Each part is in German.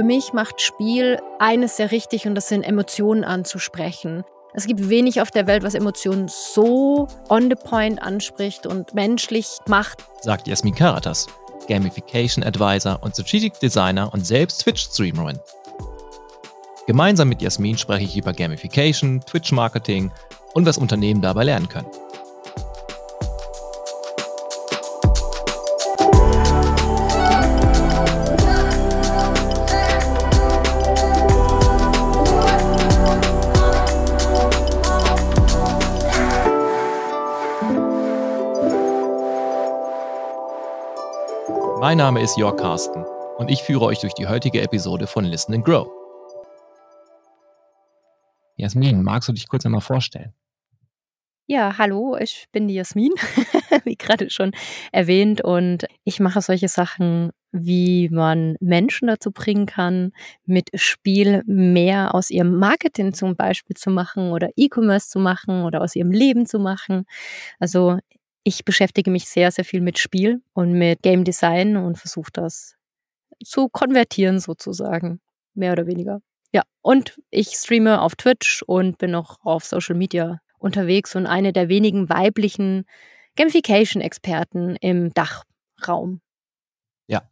Für mich macht Spiel eines sehr richtig und das sind Emotionen anzusprechen. Es gibt wenig auf der Welt, was Emotionen so on the point anspricht und menschlich macht. Sagt Jasmin Karatas, Gamification Advisor und Strategic Designer und selbst Twitch-Streamerin. Gemeinsam mit Jasmin spreche ich über Gamification, Twitch-Marketing und was Unternehmen dabei lernen können. Mein Name ist Jörg Carsten und ich führe euch durch die heutige Episode von Listen and Grow. Jasmin, magst du dich kurz einmal vorstellen? Ja, hallo, ich bin die Jasmin, wie gerade schon erwähnt, und ich mache solche Sachen, wie man Menschen dazu bringen kann, mit Spiel mehr aus ihrem Marketing zum Beispiel zu machen oder E-Commerce zu machen oder aus ihrem Leben zu machen. Also ich beschäftige mich sehr, sehr viel mit Spiel und mit Game Design und versuche das zu konvertieren sozusagen, mehr oder weniger. Ja, und ich streame auf Twitch und bin auch auf Social Media unterwegs und eine der wenigen weiblichen Gamification-Experten im Dachraum. Ja,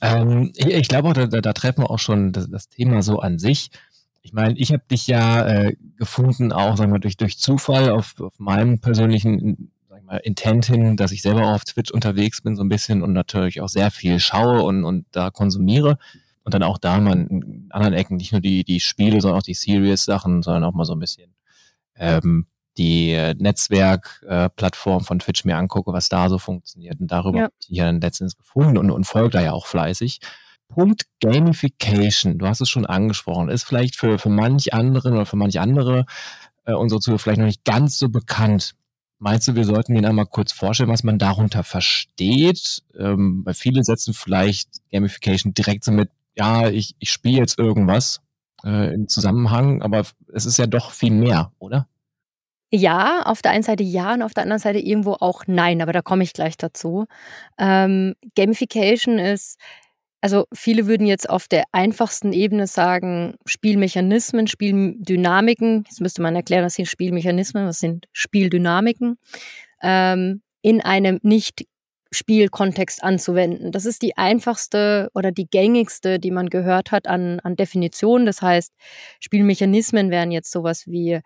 ähm, ich, ich glaube, da, da, treffen wir auch schon das, das Thema so an sich. Ich meine, ich habe dich ja äh, gefunden, auch sagen wir, durch, durch Zufall auf, auf meinem persönlichen Intent hin, dass ich selber auch auf Twitch unterwegs bin, so ein bisschen und natürlich auch sehr viel schaue und, und da konsumiere. Und dann auch da mal in anderen Ecken nicht nur die, die Spiele, sondern auch die Serious-Sachen, sondern auch mal so ein bisschen ähm, die Netzwerkplattform äh, von Twitch mir angucke, was da so funktioniert. Und darüber ja. habe ich ja dann letztens gefunden und, und folge da ja auch fleißig. Punkt Gamification, du hast es schon angesprochen, ist vielleicht für, für manch anderen oder für manch andere äh, unsere Zuhörer vielleicht noch nicht ganz so bekannt. Meinst du, wir sollten Ihnen einmal kurz vorstellen, was man darunter versteht? Ähm, weil viele setzen vielleicht Gamification direkt so mit, ja, ich, ich spiele jetzt irgendwas äh, im Zusammenhang, aber es ist ja doch viel mehr, oder? Ja, auf der einen Seite ja und auf der anderen Seite irgendwo auch nein, aber da komme ich gleich dazu. Ähm, Gamification ist also viele würden jetzt auf der einfachsten Ebene sagen, Spielmechanismen, Spieldynamiken. Jetzt müsste man erklären, was sind Spielmechanismen, was sind Spieldynamiken, ähm, in einem nicht Spielkontext anzuwenden. Das ist die einfachste oder die gängigste, die man gehört hat an, an Definitionen. Das heißt, Spielmechanismen wären jetzt sowas wie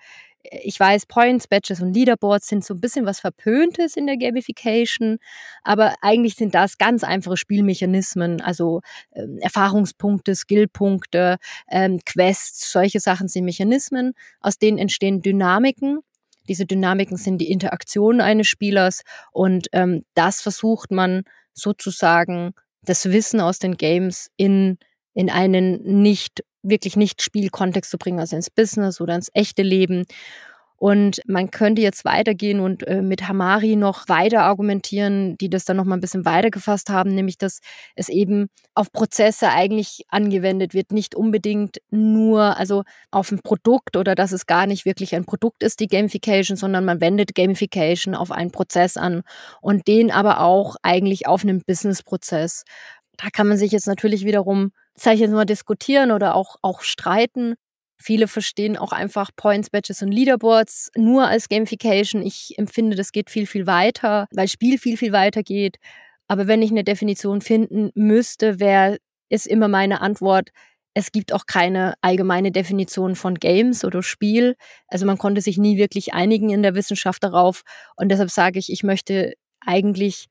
ich weiß, Points, Badges und Leaderboards sind so ein bisschen was Verpöntes in der Gamification, aber eigentlich sind das ganz einfache Spielmechanismen, also ähm, Erfahrungspunkte, Skillpunkte, ähm, Quests, solche Sachen sind Mechanismen, aus denen entstehen Dynamiken. Diese Dynamiken sind die Interaktion eines Spielers und ähm, das versucht man sozusagen, das Wissen aus den Games in, in einen nicht wirklich nicht Spielkontext zu bringen, also ins Business oder ins echte Leben. Und man könnte jetzt weitergehen und äh, mit Hamari noch weiter argumentieren, die das dann noch mal ein bisschen weitergefasst haben, nämlich dass es eben auf Prozesse eigentlich angewendet wird, nicht unbedingt nur also auf ein Produkt oder dass es gar nicht wirklich ein Produkt ist, die Gamification, sondern man wendet Gamification auf einen Prozess an und den aber auch eigentlich auf einen Business-Prozess. Da kann man sich jetzt natürlich wiederum sage ich jetzt mal, diskutieren oder auch, auch streiten. Viele verstehen auch einfach Points, Badges und Leaderboards nur als Gamification. Ich empfinde, das geht viel, viel weiter, weil Spiel viel, viel weiter geht. Aber wenn ich eine Definition finden müsste, wäre es immer meine Antwort, es gibt auch keine allgemeine Definition von Games oder Spiel. Also man konnte sich nie wirklich einigen in der Wissenschaft darauf. Und deshalb sage ich, ich möchte eigentlich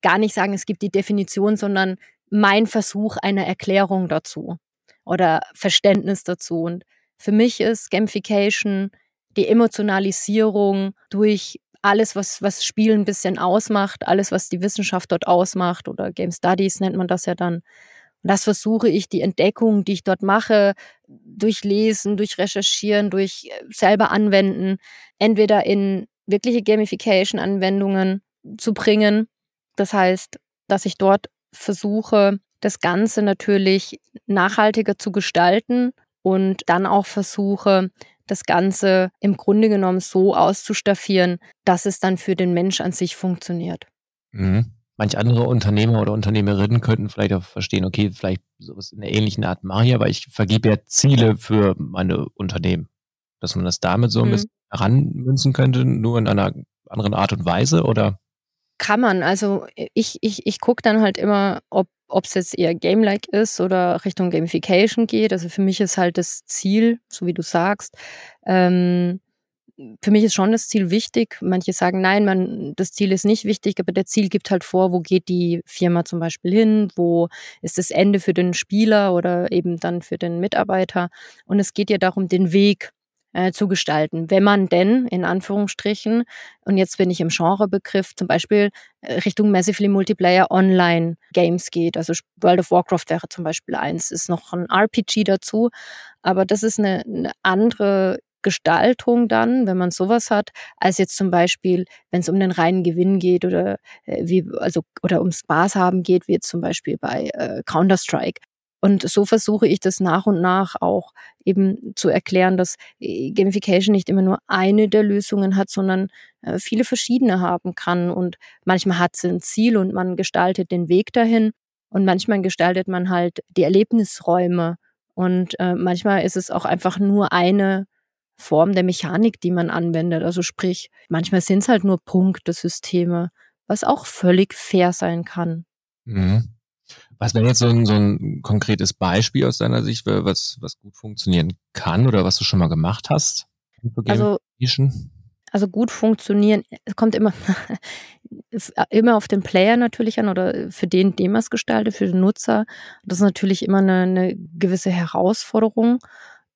gar nicht sagen, es gibt die Definition, sondern mein Versuch einer Erklärung dazu oder Verständnis dazu. Und für mich ist Gamification die Emotionalisierung durch alles, was, was Spielen ein bisschen ausmacht, alles, was die Wissenschaft dort ausmacht oder Game Studies nennt man das ja dann. Und das versuche ich, die Entdeckung, die ich dort mache, durch Lesen, durch Recherchieren, durch äh, selber anwenden, entweder in wirkliche Gamification-Anwendungen zu bringen. Das heißt, dass ich dort versuche, das Ganze natürlich nachhaltiger zu gestalten und dann auch versuche, das Ganze im Grunde genommen so auszustaffieren, dass es dann für den Mensch an sich funktioniert. Mhm. manch andere Unternehmer oder Unternehmerinnen könnten vielleicht auch verstehen, okay, vielleicht sowas in der ähnlichen Art mache ich, aber ich vergebe ja Ziele für meine Unternehmen. Dass man das damit so ein Mhm. bisschen heranmünzen könnte, nur in einer anderen Art und Weise, oder? Kann man. Also, i ich ich ich gucke dann halt immer, ob ob's jetzt eher game-like ist oder Richtung Gamification geht. Also, für mich ist halt das Ziel, so wie du sagst ähm, für mich ist schon das Ziel wichtig. Manche sagen: „Nein, man das Ziel ist nicht wichtig“, aber der Ziel gibt halt vor, wo geht die Firma zum Beispiel hin, wo ist das Ende für den Spieler oder eben dann für den Mitarbeiter. Und es geht ja darum, den Weg, äh, zu gestalten. Wenn man denn in Anführungsstrichen und jetzt bin ich im Genrebegriff, zum Beispiel, äh, Richtung Massively Multiplayer Online Games geht. Also, World of Warcraft wäre zum Beispiel eins, ist noch 'n RPG dazu, aber das ist 'ne 'ne andere Gestaltung dann, wenn man so was hat, als jetzt zum Beispiel, wenn's um den reinen Gewinn geht oder, äh, wie also oder ums Spaß haben geht, wie jetzt zum Beispiel bei, äh, Counter-Strike. Und so versuche ich das nach und nach auch eben zu erklären, dass, äh, Gamification nicht immer nur eine der Lösungen hat, sondern, äh, viele verschiedene haben kann. Und manchmal hat sie 'n Ziel und man gestaltet den Weg dahin und manchmal gestaltet man halt die Erlebnisräume. Und, äh, manchmal ist es auch einfach nur eine Form der Mechanik, die man anwendet. Also, sprich, manchmal sind's halt nur Punktesysteme, was auch völlig fair sein kann. Mhm. Was wäre jetzt so 'n so 'n konkretes Beispiel aus deiner Sicht, wa was was gut funktionieren kann oder was du schon mal gemacht hast Also also, gut funktionieren es kommt immer f immer auf den Player natürlich an oder für den, dem man's gestaltet, für den Nutzer. Das ist natürlich immer 'ne 'ne gewisse Herausforderung,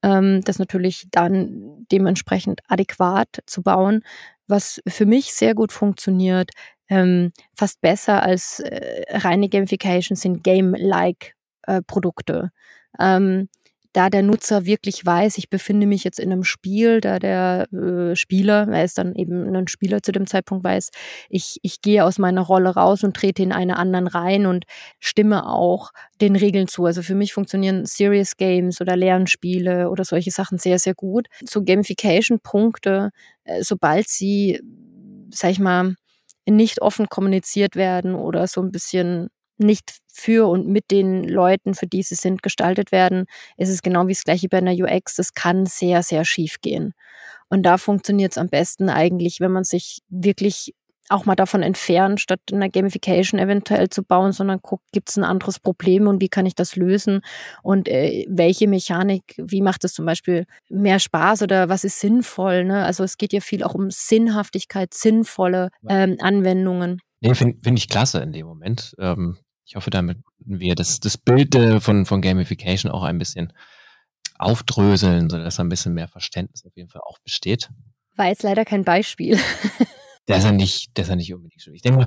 ähm, das natürlich dann dementsprechend adäquat zu bauen. Was für mich sehr gut funktioniert, ähm, fast besser als, äh, reine Gamification sind game-like, äh, Produkte. Ähm, da der Nutzer wirklich weiß, ich befinde mich jetzt in 'nem Spiel, da der, äh, Spieler er ist dann eben 'nen Spieler zu dem Zeitpunkt weiß, ich ich gehe aus meiner Rolle raus und trete in eine anderen rein und stimme auch den Regeln zu. Also, für mich funktionieren Serious Games oder Lernspiele oder solche Sachen sehr, sehr gut. So Gamification-Punkte, äh, sobald sie, sage ich mal, nicht offen kommuniziert werden oder so 'n bisschen nicht für und mit den Leuten, für die sie sind, gestaltet werden, ist es genau wie das Gleiche bei 'ner UX. Das kann sehr, sehr schiefgehen. Und da funktioniert's am besten eigentlich, wenn man sich wirklich auch mal davon entfernt, statt 'ner Gamification eventuell zu bauen, sondern guckt, gibt's 'n anderes Problem und wie kann ich das lösen? Und, äh, welche Mechanik wie macht es zum Beispiel mehr Spaß oder was ist sinnvoll, ne? Also, es geht ja viel auch um Sinnhaftigkeit, sinnvolle, ähm, Anwendungen. Ne, finde finde ich klasse in dem Moment. Ähm, ich hoffe, damit wir das das Bild, äh, von von Gamification auch ein bisschen aufdröseln, sodass da 'n bisschen mehr Verständnis auf jeden Fall auch besteht. War jetzt leider kein Beispiel. Der ist ja nicht der ist ja nicht unbedingt schwierig. Ich denke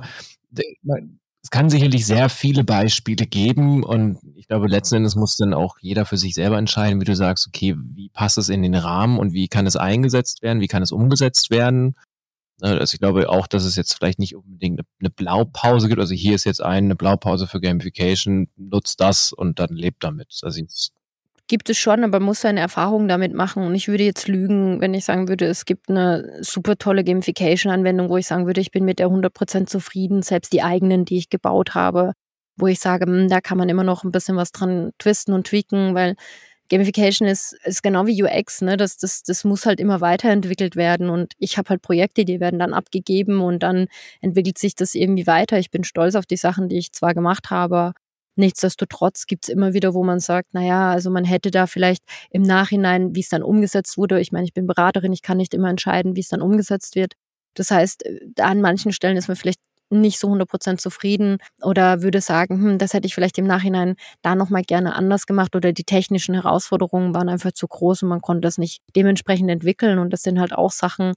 mal, es kann sicherlich sehr viele Beispiele geben und ich glaube, letzten Endes muss dann auch jeder für sich selber entscheiden, wie du sagst: „Okay, wie passt es in den Rahmen und wie kann es eingesetzt werden? Wie kann es umgesetzt werden?“ Ne, also, ich glaube auch, dass es jetzt vielleicht nicht unbedingt 'ne 'ne Blaupause gibt. Also, hier ist jetzt eine Blaupause für Gamification, nutzt das und dann lebt damit. Also, jetzt Gibt es schon, aber man muss seine Erfahrungen damit machen und ich würde jetzt lügen, wenn ich sagen würde, es gibt 'ne super tolle Gamification-Anwendung, wo ich sagen würde, ich bin mit der 100 % zufrieden, selbst die eigenen, die ich gebaut habe, wo ich sage: „Hm, da kann man immer noch 'n bisschen was dran twisten und tweaken“, weil Gamification ist ist genau wie UX, ne? Das das das muss halt immer weiterentwickelt werden und ich habe halt Projekte, die werden dann abgegeben und dann entwickelt sich das irgendwie weiter. Ich bin stolz auf die Sachen, die ich zwar gemacht habe, nichtsdestotrotz gibt's immer wieder, wo man sagt: „Na ja, also, man hätte da vielleicht im Nachhinein, wie's dann umgesetzt wurde“ ich meine, ich bin Beraterin, ich kann nicht immer entscheiden, wie's dann umgesetzt wird. Das heißt, äh, an manchen Stellen ist man vielleicht nicht so 100 % zufrieden oder würde sagen: „Hm, das hätte ich vielleicht im Nachhinein da noch mal gerne anders gemacht“ oder die technischen Herausforderungen waren einfach zu groß und man konnte das nicht dementsprechend entwickeln. Und das sind halt auch Sachen,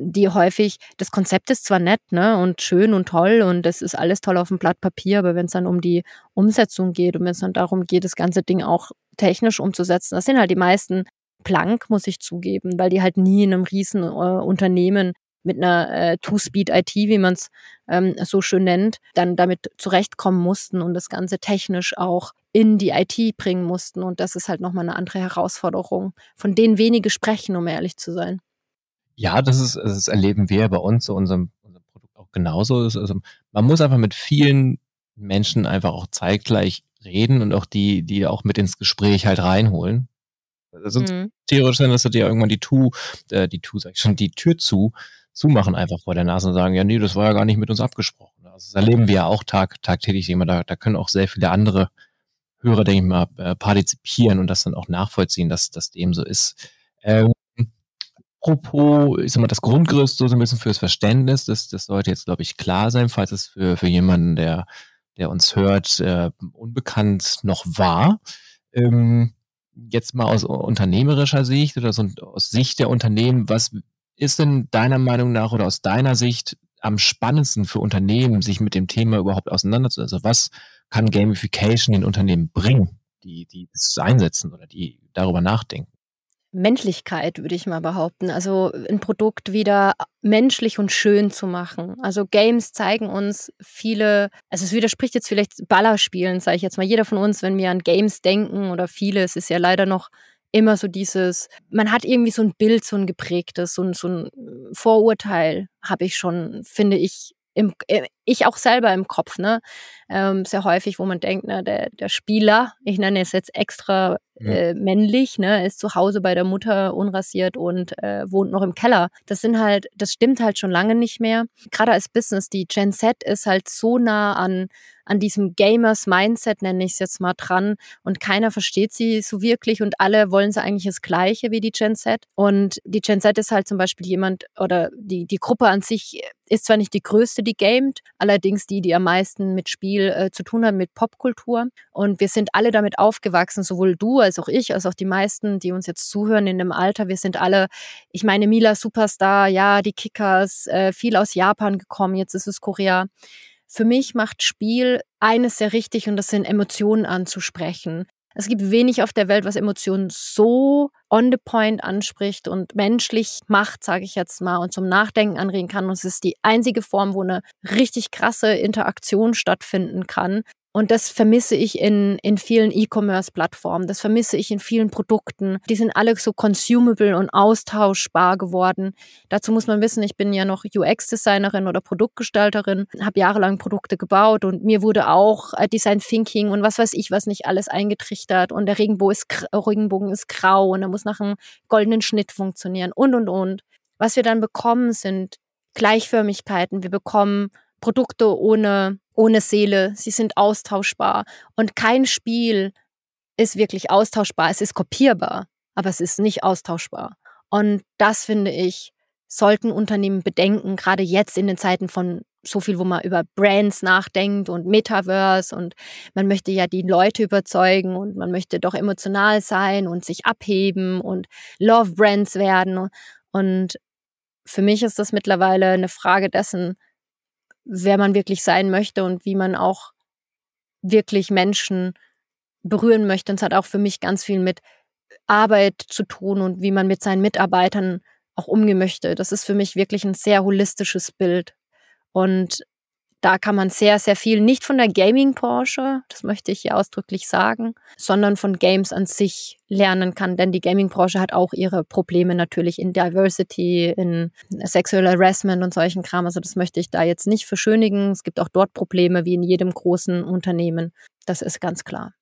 die häufig das Konzept ist zwar nett, ne, und schön und toll und das ist alles toll auf'm Blatt Papier, aber wenn's dann um die Umsetzung geht und wenn's dann darum geht, das ganze Ding auch technisch umzusetzen, da sind halt die meisten blank, muss ich zugeben, weil die halt nie in 'nem riesen, äh, Unternehmen mit 'ner, äh, Two-Speed-IT, wie man's, ähm, so schön nennt, dann damit zurechtkommen mussten und das Ganze technisch auch in die IT bringen mussten. Und das ist halt noch mal 'ne andere Herausforderung, von denen wenige sprechen, um ehrlich zu sein. Ja, das ist das erleben wir bei uns, so unserem unserem Produkt auch genauso. Also man muss einfach mit vielen Menschen einfach auch zeitgleich reden und auch die, die auch mit ins Gespräch halt reinholen. Sonst mhm. theoretisch dann, dass du dir irgendwann die Tu, äh, die Tu, sag ich schon, die Tür zu, zumachen einfach vor der Nase und sagen, ja, nee, das war ja gar nicht mit uns abgesprochen. Also das erleben wir ja auch tag, tagtäglich immer. Da, da können auch sehr viele andere Hörer, denke ich mal, äh, partizipieren und das dann auch nachvollziehen, dass das dem so ist. Ähm, apropos, ich sag mal, das Grundgerüst so ein bisschen fürs Verständnis, das, das sollte jetzt, glaube ich, klar sein, falls es für, für jemanden, der, der uns hört, äh, unbekannt noch war. Ähm, jetzt mal aus unternehmerischer Sicht oder so aus Sicht der Unternehmen, was ist denn deiner Meinung nach oder aus deiner Sicht am spannendsten für Unternehmen, sich mit dem Thema überhaupt auseinanderzusetzen? Also was kann Gamification den Unternehmen bringen, die, die das einsetzen oder die darüber nachdenken? Menschlichkeit, würde ich mal behaupten. Also ein Produkt wieder menschlich und schön zu machen. Also Games zeigen uns viele, also es widerspricht jetzt vielleicht Ballerspielen, sage ich jetzt mal. Jeder von uns, wenn wir an Games denken oder viele, es ist ja leider noch immer so dieses, man hat irgendwie so ein Bild, so ein geprägtes, so ein, so ein Vorurteil habe ich schon, finde ich, im, äh, ich auch selber im Kopf, ne? Ähm, sehr häufig, wo man denkt, ne, der, der Spieler, ich nenne es jetzt extra äh, männlich, ne, ist zu Hause bei der Mutter unrasiert und äh, wohnt noch im Keller. Das sind halt, das stimmt halt schon lange nicht mehr. Gerade als Business, die Gen Z ist halt so nah an an diesem Gamers-Mindset, nenne ich es jetzt mal, dran. Und keiner versteht sie so wirklich und alle wollen sie eigentlich das Gleiche wie die Gen Z. Und die Gen Z ist halt zum Beispiel jemand oder die, die Gruppe an sich ist zwar nicht die größte, die gamet, allerdings die, die am meisten mit Spiel äh, zu tun hat, mit Popkultur. Und wir sind alle damit aufgewachsen, sowohl du als auch ich, als auch die meisten, die uns jetzt zuhören in dem Alter. Wir sind alle, ich meine, Mila Superstar, ja, die Kickers, äh, viel aus Japan gekommen, jetzt ist es Korea. Für mich macht Spiel eines sehr richtig und das sind Emotionen anzusprechen. Es gibt wenig auf der Welt, was Emotionen so on the point anspricht und menschlich macht, sage ich jetzt mal, und zum Nachdenken anregen kann. Und es ist die einzige Form, wo eine richtig krasse Interaktion stattfinden kann. Und das vermisse ich in, in vielen E-Commerce-Plattformen. Das vermisse ich in vielen Produkten. Die sind alle so consumable und austauschbar geworden. Dazu muss man wissen, ich bin ja noch UX-Designerin oder Produktgestalterin, habe jahrelang Produkte gebaut und mir wurde auch äh, Design Thinking und was weiß ich, was nicht alles eingetrichtert. Und der Regenbogen ist, Regenbogen ist grau und er muss nach einem goldenen Schnitt funktionieren und, und, und. Was wir dann bekommen, sind Gleichförmigkeiten. Wir bekommen Produkte ohne ohne Seele, sie sind austauschbar. Und kein Spiel ist wirklich austauschbar. Es ist kopierbar, aber es ist nicht austauschbar. Und das finde ich, sollten Unternehmen bedenken, gerade jetzt in den Zeiten von so viel, wo man über Brands nachdenkt und Metaverse und man möchte ja die Leute überzeugen und man möchte doch emotional sein und sich abheben und Love Brands werden. Und für mich ist das mittlerweile eine Frage dessen, wer man wirklich sein möchte und wie man auch wirklich Menschen berühren möchte. Und es hat auch für mich ganz viel mit Arbeit zu tun und wie man mit seinen Mitarbeitern auch umgehen möchte. Das ist für mich wirklich ein sehr holistisches Bild. Und da kann man sehr, sehr viel nicht von der Gaming-Branche, das möchte ich hier ausdrücklich sagen, sondern von Games an sich lernen kann. Denn die Gaming-Branche hat auch ihre Probleme natürlich in Diversity, in Sexual Harassment und solchen Kram. Also das möchte ich da jetzt nicht verschönigen. Es gibt auch dort Probleme wie in jedem großen Unternehmen. Das ist ganz klar.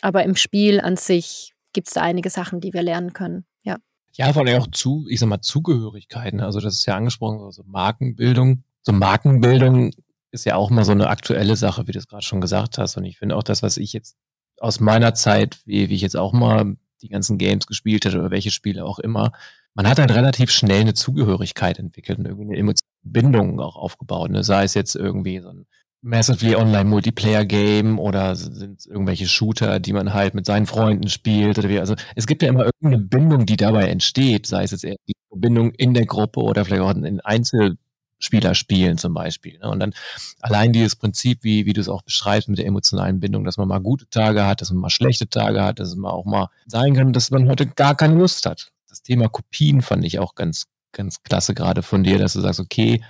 Aber im Spiel an sich gibt es da einige Sachen, die wir lernen können. Ja. Ja, vor allem auch zu, ich sag mal, Zugehörigkeiten. Also das ist ja angesprochen, also Markenbildung. So Markenbildung ist ja auch mal so eine aktuelle Sache, wie du es gerade schon gesagt hast. Und ich finde auch das, was ich jetzt aus meiner Zeit, wie, wie ich jetzt auch mal die ganzen Games gespielt hätte oder welche Spiele auch immer, man hat halt relativ schnell eine Zugehörigkeit entwickelt und irgendwie eine emotionale Bindung auch aufgebaut. Ne? Sei es jetzt irgendwie so ein massively online Multiplayer Game oder sind irgendwelche Shooter, die man halt mit seinen Freunden spielt oder wie. Also es gibt ja immer irgendeine Bindung, die dabei entsteht, sei es jetzt eher die Bindung in der Gruppe oder vielleicht auch in Einzel Spieler spielen zum Beispiel. Ne? Und dann allein dieses Prinzip, wie, wie du es auch beschreibst mit der emotionalen Bindung, dass man mal gute Tage hat, dass man mal schlechte Tage hat, dass mal auch mal sein kann, dass man heute gar keine Lust hat. Das Thema Kopien fand ich auch ganz, ganz klasse gerade von dir, dass du sagst, okay,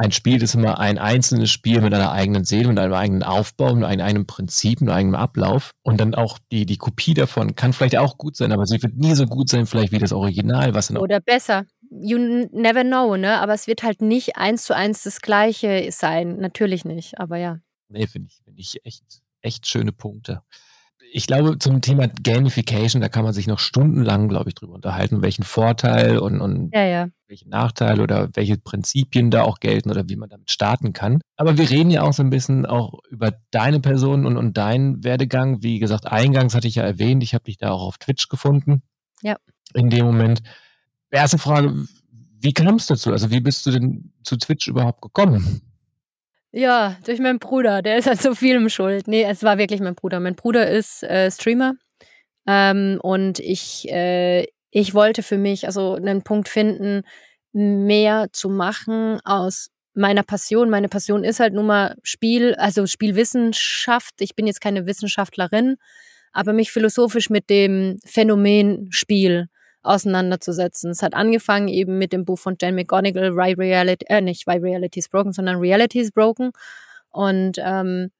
ein Spiel ist immer ein einzelnes Spiel mit einer eigenen Seele, mit einem eigenen Aufbau, mit einem eigenen Prinzip, mit einem Ablauf. Und dann auch die, die Kopie davon kann vielleicht auch gut sein, aber sie wird nie so gut sein, vielleicht wie das Original, was Oder besser you never know, ne? Aber es wird halt nicht eins zu eins das Gleiche sein. Natürlich nicht, aber ja. Nee, finde ich, finde ich echt, echt schöne Punkte. Ich glaube, zum Thema Gamification, da kann man sich noch stundenlang, glaube ich, drüber unterhalten, welchen Vorteil und, und ja, ja. welchen Nachteil oder welche Prinzipien da auch gelten oder wie man damit starten kann. Aber wir reden ja auch so ein bisschen auch über deine Person und, und deinen Werdegang. Wie gesagt, eingangs hatte ich ja erwähnt, ich habe dich da auch auf Twitch gefunden. Ja. In dem Moment. Erste Frage, wie kam es dazu? Also wie bist du denn zu Twitch überhaupt gekommen? Ja, durch meinen Bruder. Der ist an so vielem schuld. Nee, es war wirklich mein Bruder. Mein Bruder ist äh, Streamer. Ähm, und ich, äh, ich wollte für mich also einen Punkt finden, mehr zu machen aus meiner Passion. Meine Passion ist halt nun mal Spiel, also Spielwissenschaft. Ich bin jetzt keine Wissenschaftlerin, aber mich philosophisch mit dem Phänomen Spiel auseinanderzusetzen. Es hat angefangen eben mit dem Buch von Jen McGonigal, Why Reality, äh, nicht Why Reality is Broken, sondern Reality is Broken. Und ähm,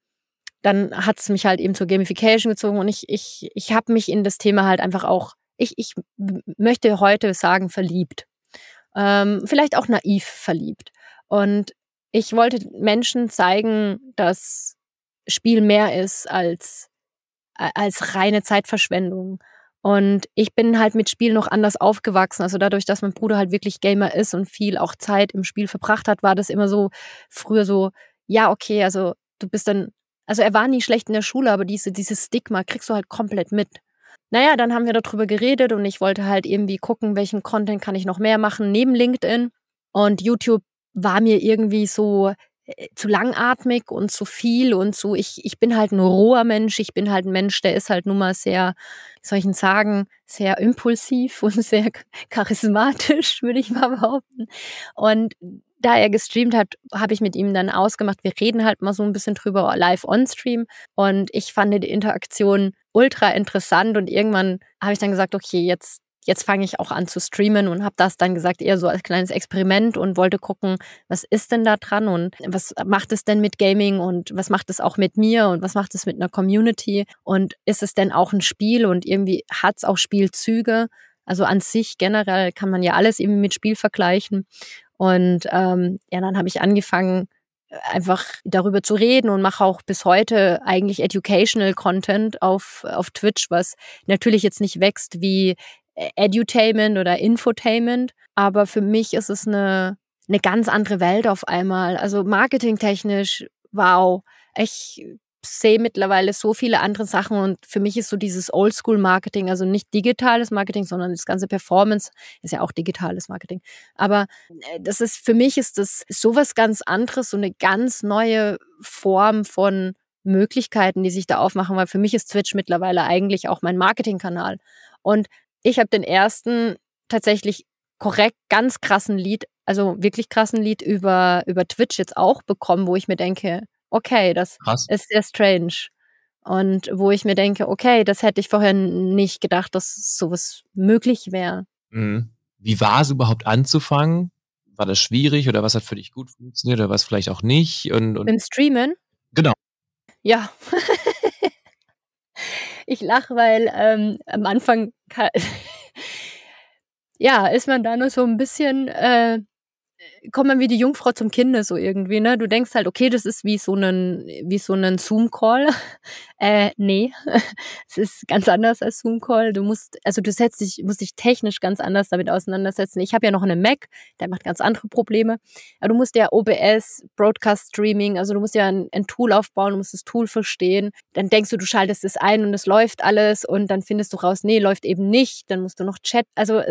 dann hat es mich halt eben zur Gamification gezogen und ich, ich, ich habe mich in das Thema halt einfach auch, ich, ich möchte heute sagen, verliebt. Ähm, vielleicht auch naiv verliebt. Und ich wollte Menschen zeigen, dass Spiel mehr ist als, als reine Zeitverschwendung. Und ich bin halt mit Spiel noch anders aufgewachsen. Also dadurch, dass mein Bruder halt wirklich Gamer ist und viel auch Zeit im Spiel verbracht hat, war das immer so früher so, ja, okay, also du bist dann, also er war nie schlecht in der Schule, aber diese, dieses Stigma kriegst du halt komplett mit. Naja, dann haben wir darüber geredet und ich wollte halt irgendwie gucken, welchen Content kann ich noch mehr machen neben LinkedIn. Und YouTube war mir irgendwie so zu langatmig und zu viel und so. Ich, ich bin halt ein roher Mensch. Ich bin halt ein Mensch, der ist halt nun mal sehr, wie soll ich sagen, sehr impulsiv und sehr charismatisch, würde ich mal behaupten. Und da er gestreamt hat, habe ich mit ihm dann ausgemacht, wir reden halt mal so ein bisschen drüber live on Stream. Und ich fand die Interaktion ultra interessant und irgendwann habe ich dann gesagt, okay, jetzt jetzt fange ich auch an zu streamen und habe das dann gesagt eher so als kleines Experiment und wollte gucken, was ist denn da dran und was macht es denn mit Gaming und was macht es auch mit mir und was macht es mit einer Community und ist es denn auch ein Spiel und irgendwie hat es auch Spielzüge. Also an sich generell kann man ja alles irgendwie mit Spiel vergleichen. Und ähm, ja, dann habe ich angefangen, einfach darüber zu reden und mache auch bis heute eigentlich educational Content auf, auf Twitch, was natürlich jetzt nicht wächst wie Edutainment oder Infotainment. Aber für mich ist es eine, eine ganz andere Welt auf einmal. Also marketingtechnisch, wow. Ich sehe mittlerweile so viele andere Sachen und für mich ist so dieses Oldschool-Marketing, also nicht digitales Marketing, sondern das ganze Performance ist ja auch digitales Marketing. Aber äh, das ist, für mich ist das sowas ganz anderes, so eine ganz neue Form von Möglichkeiten, die sich da aufmachen, weil für mich ist Twitch mittlerweile eigentlich auch mein Marketingkanal. Und ich habe den ersten tatsächlich korrekt ganz krassen Lied, also wirklich krassen Lied über, über Twitch jetzt auch bekommen, wo ich mir denke, okay, das Krass. ist sehr strange. Und wo ich mir denke, okay, das hätte ich vorher nicht gedacht, dass sowas möglich wäre. Mhm. Wie war es überhaupt anzufangen? War das schwierig oder was hat für dich gut funktioniert oder was vielleicht auch nicht? Und, und Im Streamen? Genau. Ja. ich lache, weil ähm, am Anfang ja, ist man da nur so ein bisschen äh, kommt man wie die Jungfrau zum Kinde so irgendwie, ne? Du denkst halt, okay, das ist wie so ein wie so ein Zoom Call. äh, nee, es ist ganz anders als Zoom Call. Du musst also du setzt dich musst dich technisch ganz anders damit auseinandersetzen. Ich habe ja noch einen Mac, der macht ganz andere Probleme. Aber du musst ja OBS, Broadcast Streaming, also du musst ja ein, ein Tool aufbauen, du musst das Tool verstehen. Dann denkst du, du schaltest es ein und es läuft alles und dann findest du raus, nee, läuft eben nicht. Dann musst du noch Chat, also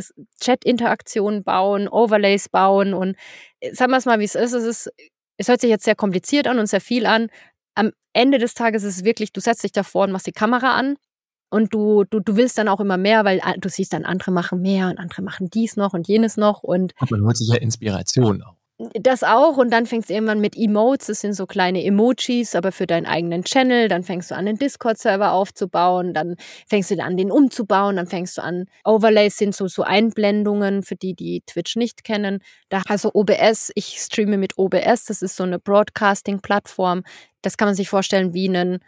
Chat Interaktionen bauen, Overlays bauen und sagen wir es mal, wie es ist. Es ist, es hört sich jetzt sehr kompliziert an und sehr viel an. Am Ende des Tages ist es wirklich, du setzt dich davor und machst die Kamera an und du, du, du willst dann auch immer mehr, weil du siehst dann, andere machen mehr und andere machen dies noch und jenes noch. Und, man holt sich ja Inspiration auch. Das auch und dann fängst du irgendwann mit Emotes, das sind so kleine Emojis, aber für deinen eigenen Channel. Dann fängst du an, einen Discord-Server aufzubauen, dann fängst du an, den umzubauen, dann fängst du an, Overlays sind so, so Einblendungen für die, die Twitch nicht kennen. Da also OBS, ich streame mit OBS, das ist so eine Broadcasting-Plattform. Das kann man sich vorstellen wie einen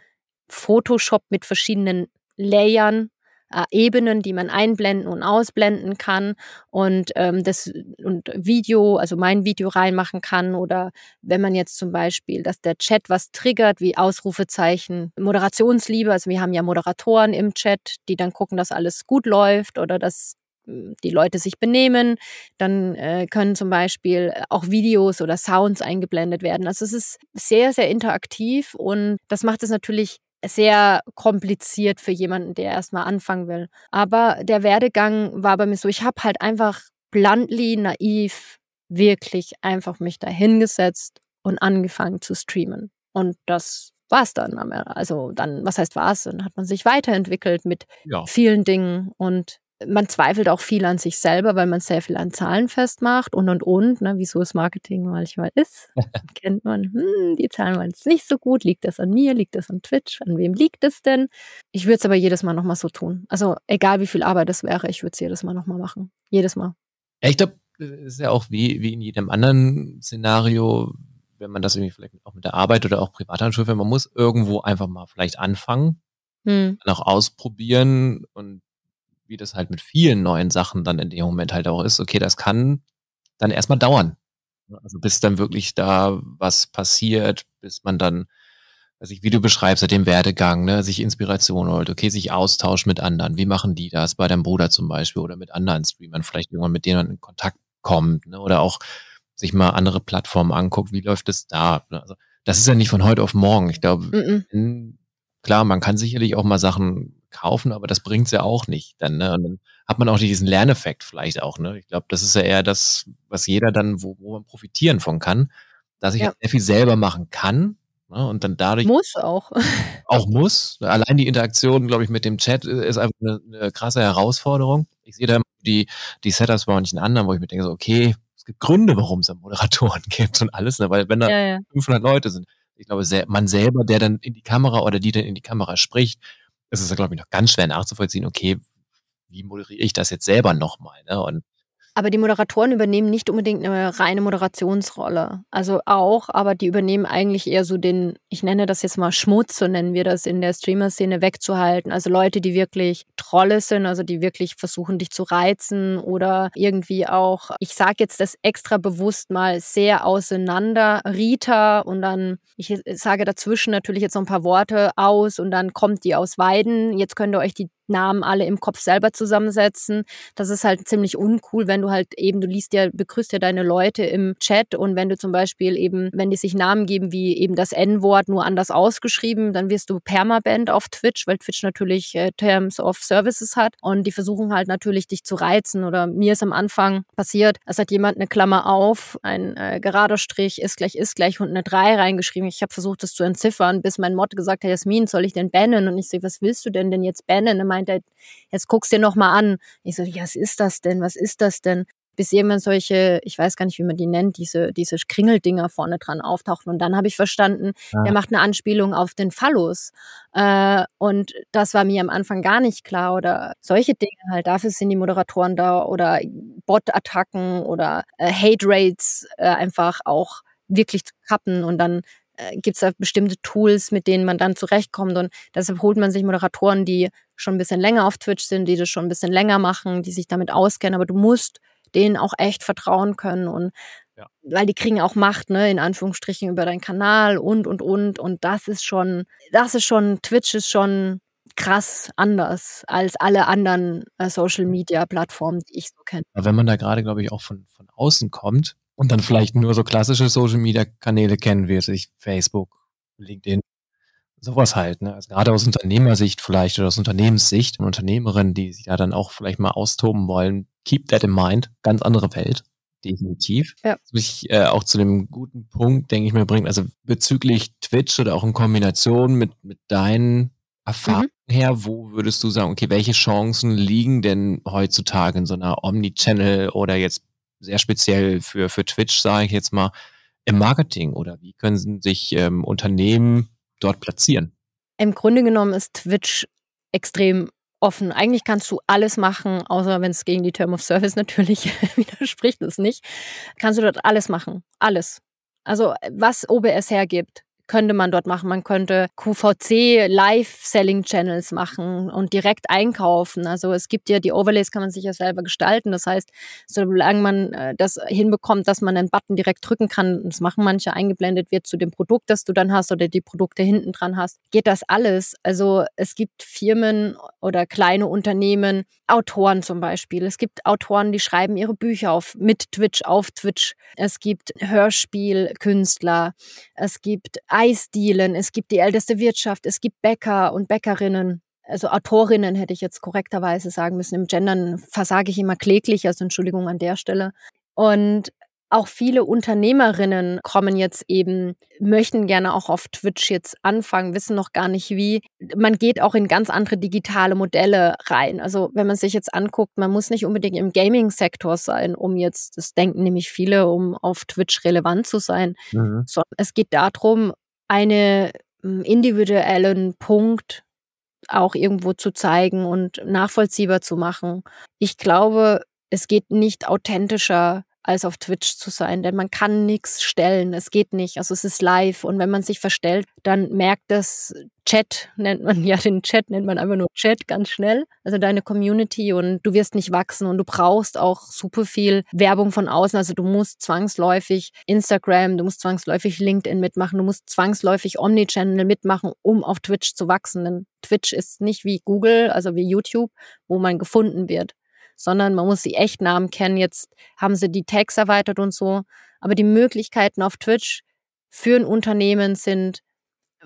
Photoshop mit verschiedenen Layern äh, Ebenen, die man einblenden und ausblenden kann und ähm, das und Video, also mein Video reinmachen kann oder wenn man jetzt zum Beispiel, dass der Chat was triggert, wie Ausrufezeichen, Moderationsliebe, also wir haben ja Moderatoren im Chat, die dann gucken, dass alles gut läuft oder dass hm, die Leute sich benehmen, dann äh, können zum Beispiel auch Videos oder Sounds eingeblendet werden. Also es ist sehr, sehr interaktiv und das macht es natürlich sehr kompliziert für jemanden, der erstmal anfangen will. Aber der Werdegang war bei mir so, ich habe halt einfach bluntly, naiv, wirklich einfach mich da hingesetzt und angefangen zu streamen. Und das war es dann. Also dann, was heißt war es? Dann hat man sich weiterentwickelt mit ja. vielen Dingen und man zweifelt auch viel an sich selber, weil man sehr viel an Zahlen festmacht und und und, ne, wieso es Marketing manchmal ist. Kennt man, hm, die Zahlen waren jetzt nicht so gut, liegt das an mir, liegt das an Twitch, an wem liegt es denn? Ich würde es aber jedes Mal nochmal so tun. Also egal wie viel Arbeit das wäre, ich würde es jedes Mal nochmal machen. Jedes Mal. ich glaube, es ist ja auch wie, wie in jedem anderen Szenario, wenn man das irgendwie vielleicht auch mit der Arbeit oder auch Privatanschule, man muss irgendwo einfach mal vielleicht anfangen, hm. auch ausprobieren und wie das halt mit vielen neuen Sachen dann in dem Moment halt auch ist, okay, das kann dann erstmal dauern. Also bis dann wirklich da was passiert, bis man dann, weiß ich, wie du beschreibst, den Werdegang, ne, sich Inspiration holt, okay, sich austauscht mit anderen. Wie machen die das? Bei deinem Bruder zum Beispiel oder mit anderen Streamern, vielleicht irgendwann mit denen man in Kontakt kommt, ne, oder auch sich mal andere Plattformen anguckt, wie läuft es da? Ne? Also, das ist ja nicht von heute auf morgen. Ich glaube, mm -mm. klar, man kann sicherlich auch mal Sachen kaufen, aber das bringt's ja auch nicht. Dann, ne? Und dann hat man auch diesen Lerneffekt vielleicht auch. Ne? Ich glaube, das ist ja eher das, was jeder dann, wo, wo man profitieren von kann, dass ich ja. halt sehr viel selber machen kann. Ne? Und dann dadurch. Muss auch. Auch muss. Allein die Interaktion, glaube ich, mit dem Chat ist einfach eine, eine krasse Herausforderung. Ich sehe da die, die Setups bei manchen anderen, wo ich mir denke, so, okay, es gibt Gründe, warum es Moderatoren gibt und alles, ne? weil wenn da ja, ja. 500 Leute sind, ich glaube, man selber, der dann in die Kamera oder die dann in die Kamera spricht, ist es, glaube ich, noch ganz schwer nachzuvollziehen, okay, wie moderiere ich das jetzt selber nochmal? Ne? Und aber die Moderatoren übernehmen nicht unbedingt eine reine Moderationsrolle. Also auch, aber die übernehmen eigentlich eher so den, ich nenne das jetzt mal Schmutz, so nennen wir das in der Streamer-Szene, wegzuhalten. Also Leute, die wirklich Trolle sind, also die wirklich versuchen, dich zu reizen oder irgendwie auch, ich sage jetzt das extra bewusst mal sehr auseinander, Rita und dann, ich sage dazwischen natürlich jetzt noch ein paar Worte aus und dann kommt die aus Weiden. Jetzt könnt ihr euch die Namen alle im Kopf selber zusammensetzen. Das ist halt ziemlich uncool, wenn du halt eben, du liest ja, begrüßt ja deine Leute im Chat und wenn du zum Beispiel eben, wenn die sich Namen geben wie eben das N-Wort nur anders ausgeschrieben, dann wirst du permaband auf Twitch, weil Twitch natürlich äh, Terms of Services hat und die versuchen halt natürlich dich zu reizen oder mir ist am Anfang passiert, es hat jemand eine Klammer auf, ein äh, gerader Strich ist gleich ist gleich und eine 3 reingeschrieben. Ich habe versucht, das zu entziffern, bis mein Mod gesagt hat, Jasmin, soll ich denn bannen? Und ich sehe, was willst du denn denn jetzt bannen? Meint er, jetzt guckst dir noch mal an. Ich so, ja, was ist das denn? Was ist das denn? Bis irgendwann solche, ich weiß gar nicht, wie man die nennt, diese, diese Kringeldinger vorne dran auftauchten. Und dann habe ich verstanden, ja. er macht eine Anspielung auf den Phallus. Äh, und das war mir am Anfang gar nicht klar. Oder solche Dinge halt, dafür sind die Moderatoren da. Oder Bot-Attacken oder äh, Hate-Rates äh, einfach auch wirklich zu kappen und dann äh, gibt es da bestimmte Tools, mit denen man dann zurechtkommt. Und deshalb holt man sich Moderatoren, die schon ein bisschen länger auf Twitch sind, die das schon ein bisschen länger machen, die sich damit auskennen. Aber du musst denen auch echt vertrauen können. Und ja. weil die kriegen auch Macht, ne, in Anführungsstrichen, über deinen Kanal und und und. Und das ist schon, das ist schon, Twitch ist schon krass anders als alle anderen äh, Social Media Plattformen, die ich so kenne. Wenn man da gerade, glaube ich, auch von, von außen kommt, und dann vielleicht nur so klassische Social Media Kanäle kennen, wie sich Facebook, LinkedIn, sowas halt. Ne? Also gerade aus Unternehmersicht vielleicht oder aus Unternehmenssicht, eine Unternehmerin, die sich da dann auch vielleicht mal austoben wollen, keep that in mind. Ganz andere Welt. Definitiv. Ja. Was mich äh, auch zu dem guten Punkt, denke ich mir, bringt, also bezüglich Twitch oder auch in Kombination mit, mit deinen Erfahrungen mhm. her, wo würdest du sagen, okay, welche Chancen liegen denn heutzutage in so einer Omni-Channel oder jetzt sehr speziell für, für Twitch, sage ich jetzt mal, im Marketing oder wie können sich ähm, Unternehmen dort platzieren? Im Grunde genommen ist Twitch extrem offen. Eigentlich kannst du alles machen, außer wenn es gegen die Term of Service natürlich widerspricht es nicht. Kannst du dort alles machen. Alles. Also was OBS hergibt, könnte man dort machen. Man könnte QVC Live-Selling-Channels machen und direkt einkaufen. Also es gibt ja die Overlays, kann man sich ja selber gestalten. Das heißt, solange man äh, das hinbekommt, dass man einen Button direkt drücken kann, das machen manche, eingeblendet wird zu dem Produkt, das du dann hast oder die Produkte hinten dran hast, geht das alles. Also es gibt Firmen oder kleine Unternehmen, Autoren zum Beispiel. Es gibt Autoren, die schreiben ihre Bücher auf, mit Twitch, auf Twitch. Es gibt Hörspielkünstler. Es gibt Eisdielen, es gibt die älteste Wirtschaft, es gibt Bäcker und Bäckerinnen. Also Autorinnen hätte ich jetzt korrekterweise sagen müssen. Im Gendern versage ich immer kläglich, also Entschuldigung an der Stelle. Und auch viele Unternehmerinnen kommen jetzt eben, möchten gerne auch auf Twitch jetzt anfangen, wissen noch gar nicht wie. Man geht auch in ganz andere digitale Modelle rein. Also wenn man sich jetzt anguckt, man muss nicht unbedingt im Gaming-Sektor sein, um jetzt, das denken nämlich viele, um auf Twitch relevant zu sein. Mhm. Sondern es geht darum, einen hm, individuellen Punkt auch irgendwo zu zeigen und nachvollziehbar zu machen. Ich glaube, es geht nicht authentischer als auf Twitch zu sein, denn man kann nichts stellen. Es geht nicht. Also es ist live und wenn man sich verstellt, dann merkt das Chat, nennt man ja den Chat, nennt man einfach nur Chat ganz schnell. Also deine Community und du wirst nicht wachsen und du brauchst auch super viel Werbung von außen. Also du musst zwangsläufig Instagram, du musst zwangsläufig LinkedIn mitmachen, du musst zwangsläufig Omnichannel mitmachen, um auf Twitch zu wachsen. Denn Twitch ist nicht wie Google, also wie YouTube, wo man gefunden wird sondern man muss die Echtnamen kennen. Jetzt haben sie die Tags erweitert und so. Aber die Möglichkeiten auf Twitch für ein Unternehmen sind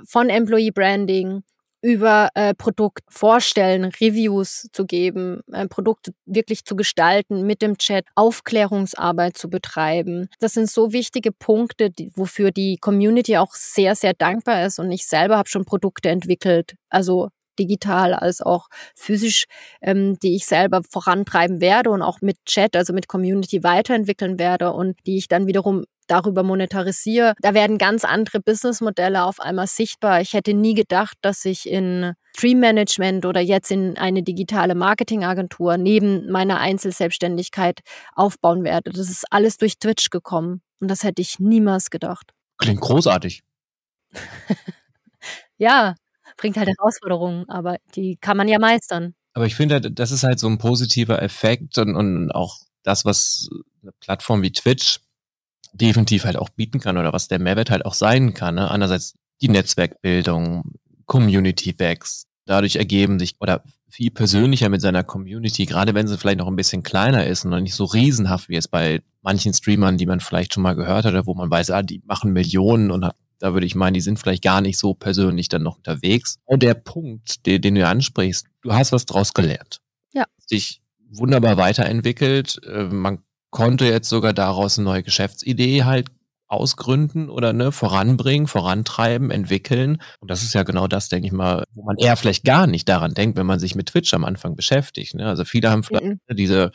von Employee Branding über äh, Produkt vorstellen, Reviews zu geben, ein Produkt wirklich zu gestalten, mit dem Chat Aufklärungsarbeit zu betreiben. Das sind so wichtige Punkte, die, wofür die Community auch sehr, sehr dankbar ist. Und ich selber habe schon Produkte entwickelt, also digital als auch physisch, ähm, die ich selber vorantreiben werde und auch mit Chat, also mit Community weiterentwickeln werde und die ich dann wiederum darüber monetarisiere. Da werden ganz andere Businessmodelle auf einmal sichtbar. Ich hätte nie gedacht, dass ich in Stream Management oder jetzt in eine digitale Marketingagentur neben meiner Einzelselbstständigkeit aufbauen werde. Das ist alles durch Twitch gekommen und das hätte ich niemals gedacht. Klingt großartig. ja, bringt halt Herausforderungen, aber die kann man ja meistern. Aber ich finde, das ist halt so ein positiver Effekt und, und auch das, was eine Plattform wie Twitch definitiv halt auch bieten kann oder was der Mehrwert halt auch sein kann. Ne? Einerseits die Netzwerkbildung, Community Backs, dadurch ergeben sich oder viel persönlicher mit seiner Community, gerade wenn sie vielleicht noch ein bisschen kleiner ist und noch nicht so riesenhaft wie es bei manchen Streamern, die man vielleicht schon mal gehört hat, oder wo man weiß, ah, die machen Millionen und hat da würde ich meinen, die sind vielleicht gar nicht so persönlich dann noch unterwegs. Und der Punkt, den, den du ansprichst, du hast was draus gelernt. Ja. Dich wunderbar weiterentwickelt. Äh, man konnte jetzt sogar daraus eine neue Geschäftsidee halt ausgründen oder ne, voranbringen, vorantreiben, entwickeln. Und das ist ja genau das, denke ich mal, wo man eher vielleicht gar nicht daran denkt, wenn man sich mit Twitch am Anfang beschäftigt. Ne? Also viele haben vielleicht mhm. diese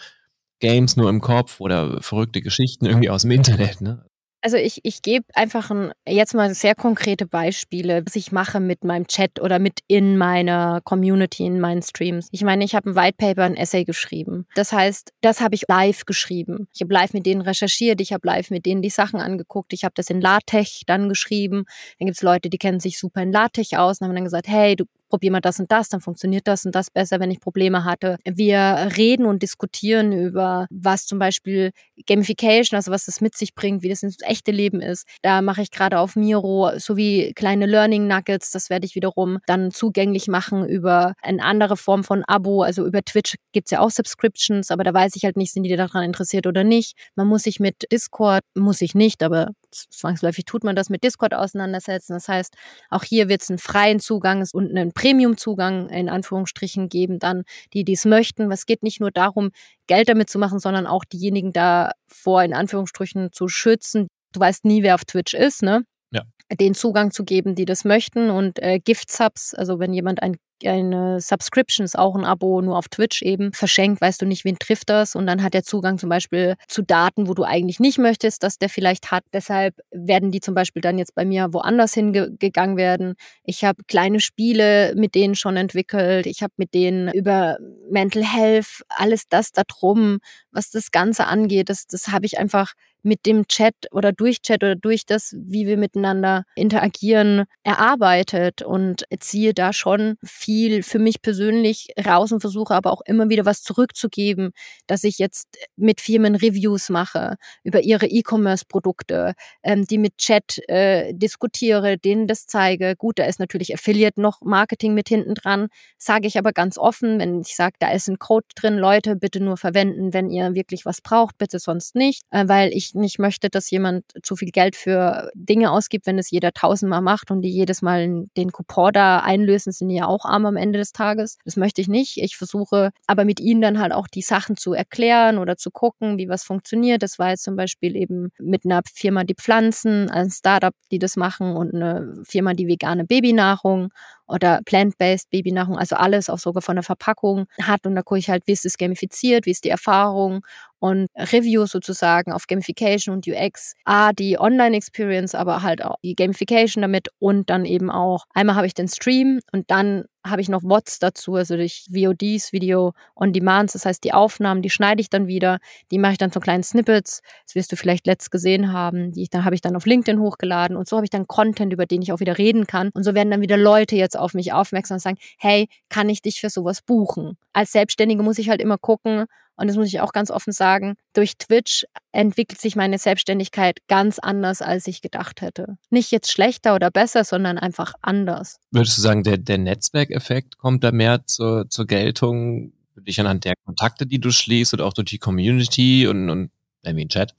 Games nur im Kopf oder verrückte Geschichten irgendwie aus dem Internet. Ne? Also ich, ich gebe einfach ein, jetzt mal sehr konkrete Beispiele, was ich mache mit meinem Chat oder mit in meiner Community, in meinen Streams. Ich meine, ich habe ein White Paper, ein Essay geschrieben. Das heißt, das habe ich live geschrieben. Ich habe live mit denen recherchiert, ich habe live mit denen die Sachen angeguckt, ich habe das in LaTeX dann geschrieben. Dann gibt es Leute, die kennen sich super in LaTeX aus und haben dann gesagt, hey, du probier mal das und das, dann funktioniert das und das besser, wenn ich Probleme hatte. Wir reden und diskutieren über, was zum Beispiel Gamification, also was das mit sich bringt, wie das ins echte Leben ist. Da mache ich gerade auf Miro sowie kleine Learning Nuggets, das werde ich wiederum dann zugänglich machen über eine andere Form von Abo. Also über Twitch gibt es ja auch Subscriptions, aber da weiß ich halt nicht, sind die daran interessiert oder nicht. Man muss sich mit Discord, muss ich nicht, aber zwangsläufig tut man das mit Discord auseinandersetzen. Das heißt, auch hier wird es einen freien Zugang und einen Premium-Zugang in Anführungsstrichen geben, dann die, die es möchten. Es geht nicht nur darum, Geld damit zu machen, sondern auch diejenigen davor in Anführungsstrichen zu schützen. Du weißt nie, wer auf Twitch ist, ne? Ja. Den Zugang zu geben, die das möchten und äh, Gift-Subs, also wenn jemand ein eine Subscription ist auch ein Abo nur auf Twitch eben verschenkt, weißt du nicht, wen trifft das und dann hat er Zugang zum Beispiel zu Daten, wo du eigentlich nicht möchtest, dass der vielleicht hat. Deshalb werden die zum Beispiel dann jetzt bei mir woanders hingegangen werden. Ich habe kleine Spiele mit denen schon entwickelt. Ich habe mit denen über Mental Health, alles das da drum, was das Ganze angeht, das, das habe ich einfach mit dem Chat oder durch Chat oder durch das, wie wir miteinander interagieren, erarbeitet und ziehe da schon viel für mich persönlich raus und versuche aber auch immer wieder was zurückzugeben, dass ich jetzt mit Firmen Reviews mache über ihre E-Commerce-Produkte, ähm, die mit Chat äh, diskutiere, denen das zeige. Gut, da ist natürlich Affiliate noch Marketing mit hinten dran, sage ich aber ganz offen, wenn ich sage, da ist ein Code drin, Leute, bitte nur verwenden, wenn ihr wirklich was braucht, bitte sonst nicht, äh, weil ich nicht möchte, dass jemand zu viel Geld für Dinge ausgibt, wenn es jeder tausendmal macht und die jedes Mal den Coupon da einlösen, sind die ja auch arm am Ende des Tages. Das möchte ich nicht. Ich versuche aber mit ihnen dann halt auch die Sachen zu erklären oder zu gucken, wie was funktioniert. Das war jetzt zum Beispiel eben mit einer Firma, die Pflanzen, ein Startup, die das machen und eine Firma, die vegane Babynahrung oder plant-based Babynahrung, also alles auch sogar von der Verpackung hat. Und da gucke ich halt, wie ist es gamifiziert, wie ist die Erfahrung und Reviews sozusagen auf Gamification und UX. A, die Online-Experience, aber halt auch die Gamification damit und dann eben auch, einmal habe ich den Stream und dann habe ich noch WOTS dazu, also durch VODs, Video on Demands, das heißt die Aufnahmen, die schneide ich dann wieder, die mache ich dann zu kleinen Snippets, das wirst du vielleicht letzt gesehen haben, die ich, dann habe ich dann auf LinkedIn hochgeladen und so habe ich dann Content, über den ich auch wieder reden kann und so werden dann wieder Leute jetzt auf mich aufmerksam und sagen, hey, kann ich dich für sowas buchen? Als Selbstständige muss ich halt immer gucken, und das muss ich auch ganz offen sagen, durch Twitch entwickelt sich meine Selbstständigkeit ganz anders, als ich gedacht hätte. Nicht jetzt schlechter oder besser, sondern einfach anders. Würdest du sagen, der, der Netzwerkeffekt kommt da mehr zur, zur Geltung für dich anhand der Kontakte, die du schließt und auch durch die Community und, und irgendwie Chat,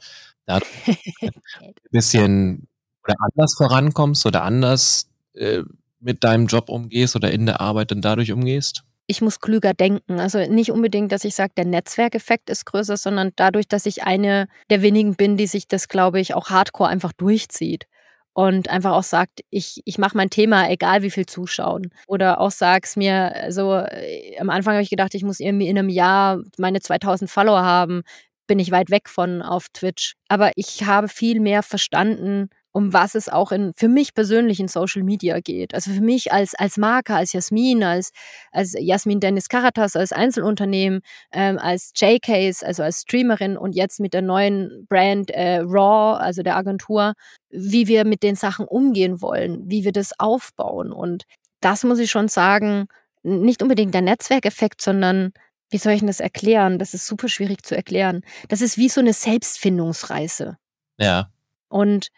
da ein bisschen oder anders vorankommst oder anders äh, mit deinem Job umgehst oder in der Arbeit dann dadurch umgehst? Ich muss klüger denken. Also nicht unbedingt, dass ich sage, der Netzwerkeffekt ist größer, sondern dadurch, dass ich eine der wenigen bin, die sich das, glaube ich, auch hardcore einfach durchzieht. Und einfach auch sagt, ich, ich mache mein Thema, egal wie viel zuschauen. Oder auch sag's mir, also äh, am Anfang habe ich gedacht, ich muss irgendwie in einem Jahr meine 2000 Follower haben. Bin ich weit weg von auf Twitch. Aber ich habe viel mehr verstanden, um was es auch in, für mich persönlich in Social Media geht. Also für mich als, als Marke, als Jasmin, als, als Jasmin Dennis Karatas, als Einzelunternehmen, ähm, als J-Case, also als Streamerin und jetzt mit der neuen Brand äh, Raw, also der Agentur, wie wir mit den Sachen umgehen wollen, wie wir das aufbauen. Und das muss ich schon sagen, nicht unbedingt der Netzwerkeffekt, sondern wie soll ich denn das erklären? Das ist super schwierig zu erklären. Das ist wie so eine Selbstfindungsreise. Ja. Und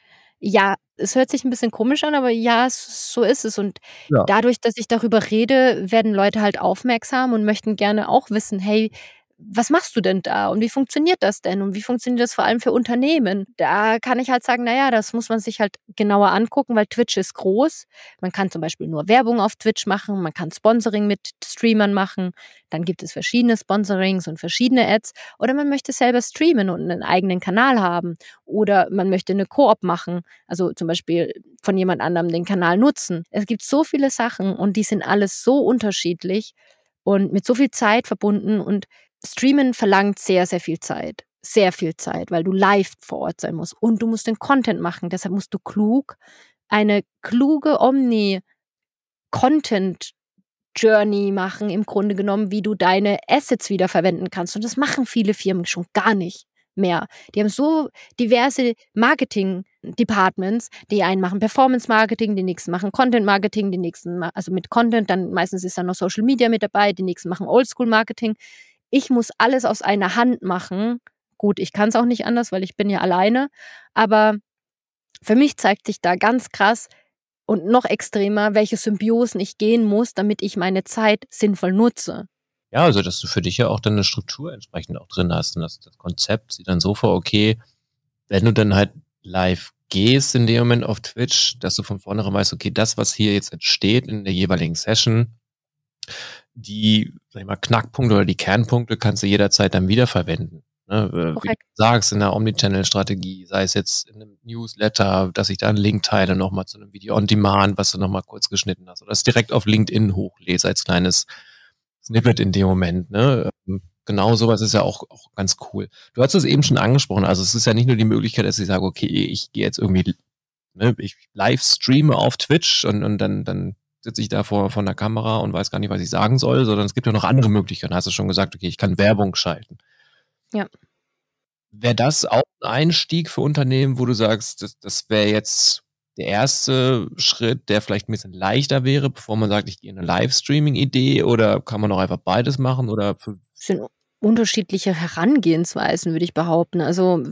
ja, es hört sich ein bisschen komisch an, aber ja, so ist es. Und Ja. dadurch, dass ich darüber rede, werden Leute halt aufmerksam und möchten gerne auch wissen: „Hey, was machst du denn da und wie funktioniert das denn und wie funktioniert das vor allem für Unternehmen? Da kann ich halt sagen, naja, das muss man sich halt genauer angucken, weil Twitch ist groß. Man kann zum Beispiel nur Werbung auf Twitch machen, man kann Sponsoring mit Streamern machen, dann gibt es verschiedene Sponsorings und verschiedene Ads oder man möchte selber streamen und einen eigenen Kanal haben oder man möchte eine Koop machen, also zum Beispiel von jemand anderem den Kanal nutzen. Es gibt so viele Sachen und die sind alles so unterschiedlich und mit so viel Zeit verbunden und Streamen verlangt sehr, sehr viel Zeit. Sehr viel Zeit, weil du live vor Ort sein musst und du musst den Content machen. Deshalb musst du klug, eine kluge Omni-Content Journey machen, im Grunde genommen, wie du deine Assets wiederverwenden kannst. Und das machen viele Firmen schon gar nicht mehr. Die haben so diverse Marketing-Departments. Die einen machen Performance-Marketing, die nächsten machen Content-Marketing, die nächsten, also mit Content, dann meistens ist da noch Social Media mit dabei, die nächsten machen Oldschool-Marketing ich muss alles aus einer Hand machen. Gut, ich kann es auch nicht anders, weil ich bin ja alleine. Aber für mich zeigt sich da ganz krass und noch extremer, welche Symbiosen ich gehen muss, damit ich meine Zeit sinnvoll nutze. Ja, also dass du für dich ja auch dann eine Struktur entsprechend auch drin hast und das, das Konzept sieht dann so vor, okay, wenn du dann halt live gehst in dem Moment auf Twitch, dass du von vornherein weißt, okay, das, was hier jetzt entsteht in der jeweiligen Session, die sag ich mal, Knackpunkte oder die Kernpunkte kannst du jederzeit dann wiederverwenden. Ne? Äh, wie du sagst, in der Omnichannel-Strategie, sei es jetzt in einem Newsletter, dass ich da einen Link teile, nochmal zu einem Video on Demand, was du nochmal kurz geschnitten hast, oder es direkt auf LinkedIn hochlese als kleines Snippet in dem Moment. Ne? Ähm, genau sowas ist ja auch, auch ganz cool. Du hast es eben schon angesprochen, also es ist ja nicht nur die Möglichkeit, dass ich sage, okay, ich gehe jetzt irgendwie, ne, ich live streame auf Twitch und, und dann, dann sitze ich da vor, vor der Kamera und weiß gar nicht, was ich sagen soll, sondern es gibt ja noch andere Möglichkeiten. Hast du schon gesagt, okay, ich kann Werbung schalten. Ja. Wäre das auch ein Einstieg für Unternehmen, wo du sagst, das das wäre jetzt der erste Schritt, der vielleicht 'n bisschen leichter wäre, bevor man sagt, ich gehe in 'ne Livestreaming-Idee oder kann man auch einfach beides machen oder für Sind unterschiedliche Herangehensweisen, würde ich behaupten. Also,